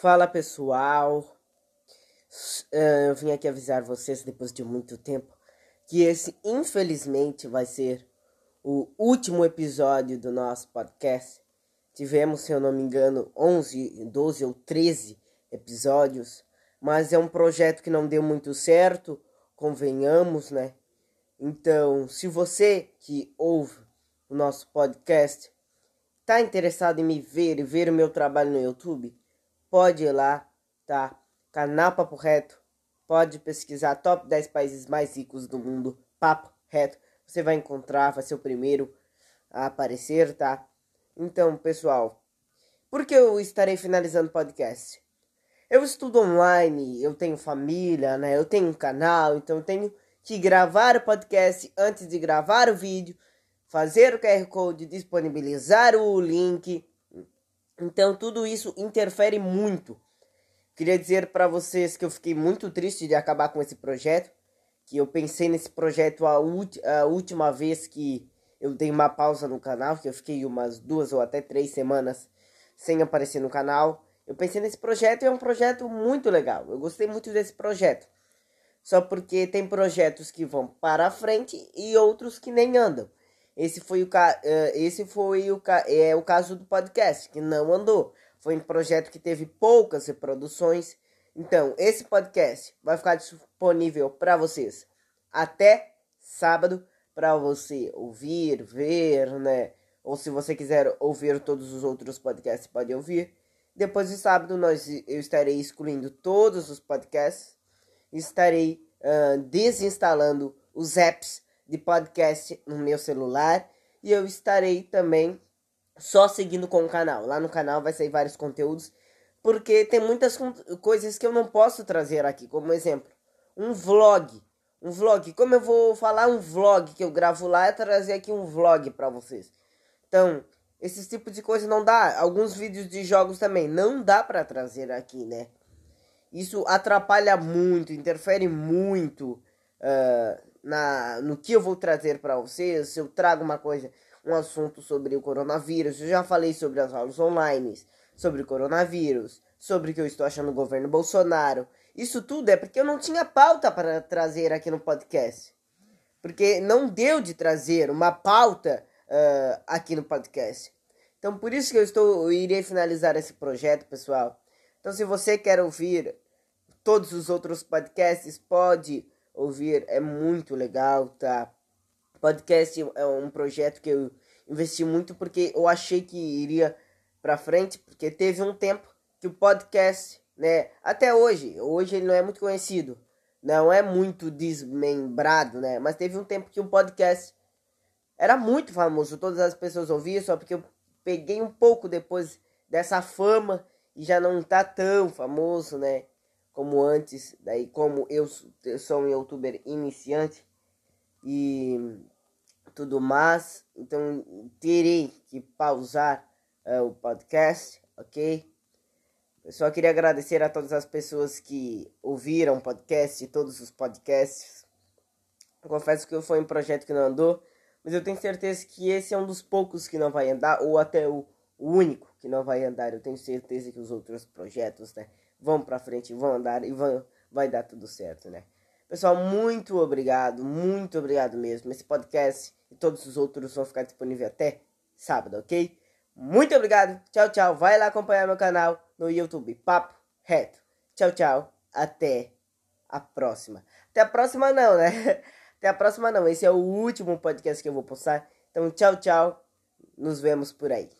Fala pessoal, eu vim aqui avisar vocês depois de muito tempo que esse infelizmente vai ser o último episódio do nosso podcast. Tivemos, se eu não me engano, 11, 12 ou 13 episódios, mas é um projeto que não deu muito certo, convenhamos, né? Então, se você que ouve o nosso podcast está interessado em me ver e ver o meu trabalho no YouTube, pode ir lá, tá? Canal Papo Reto. Pode pesquisar top 10 países mais ricos do mundo, Papo Reto. Você vai encontrar, vai ser o primeiro a aparecer, tá? Então, pessoal, por que eu estarei finalizando o podcast? Eu estudo online, eu tenho família, né? Eu tenho um canal, então eu tenho que gravar o podcast antes de gravar o vídeo, fazer o QR Code, disponibilizar o link então tudo isso interfere muito. Queria dizer para vocês que eu fiquei muito triste de acabar com esse projeto, que eu pensei nesse projeto a, a última vez que eu dei uma pausa no canal, que eu fiquei umas duas ou até três semanas sem aparecer no canal. Eu pensei nesse projeto e é um projeto muito legal. Eu gostei muito desse projeto. Só porque tem projetos que vão para frente e outros que nem andam. Esse foi o, ca... Eh, esse foi o, ca... é, o caso do podcast, que não andou. Foi um projeto que teve poucas reproduções. Então, esse podcast vai ficar disponível para vocês até sábado para você ouvir, ver, né? Ou se você quiser ouvir todos os outros podcasts, pode ouvir. Depois de sábado, nós, eu estarei excluindo todos os podcasts. Estarei uh, desinstalando os apps de podcast no meu celular e eu estarei também só seguindo com o canal. Lá no canal vai sair vários conteúdos, porque tem muitas coisas que eu não posso trazer aqui, como exemplo, um vlog. Um vlog, como eu vou falar um vlog que eu gravo lá, é trazer aqui um vlog para vocês. Então, esses tipos de coisa não dá. Alguns vídeos de jogos também não dá para trazer aqui, né? Isso atrapalha muito, interfere muito uh, na, no que eu vou trazer para vocês, se eu trago uma coisa, um assunto sobre o coronavírus, eu já falei sobre as aulas online, sobre o coronavírus, sobre o que eu estou achando do governo Bolsonaro. Isso tudo é porque eu não tinha pauta para trazer aqui no podcast. Porque não deu de trazer uma pauta uh, aqui no podcast. Então por isso que eu estou eu irei finalizar esse projeto, pessoal. Então se você quer ouvir todos os outros podcasts, pode ouvir, é muito legal, tá? Podcast é um projeto que eu investi muito porque eu achei que iria para frente, porque teve um tempo que o podcast, né, até hoje, hoje ele não é muito conhecido, não é muito desmembrado, né, mas teve um tempo que o podcast era muito famoso, todas as pessoas ouviam, só porque eu peguei um pouco depois dessa fama e já não tá tão famoso, né? Como antes, daí como eu, sou um youtuber iniciante e tudo mais, então terei que pausar uh, o podcast, ok? Eu só queria agradecer a todas as pessoas que ouviram o podcast, todos os podcasts. Confesso que foi um projeto que não andou, mas eu tenho certeza que esse é um dos poucos que não vai andar, ou até o único que não vai andar. Eu tenho certeza que os outros projetos, né? vão para frente, vão andar e vão, vai dar tudo certo, né? Pessoal, muito obrigado, muito obrigado mesmo. Esse podcast e todos os outros vão ficar disponíveis até sábado, ok? Muito obrigado, tchau, tchau. Vai lá acompanhar meu canal no YouTube, Papo Reto. Tchau, tchau, até a próxima. Até a próxima não, né? Até a próxima não, esse é o último podcast que eu vou postar. Então, tchau, tchau. Nos vemos por aí.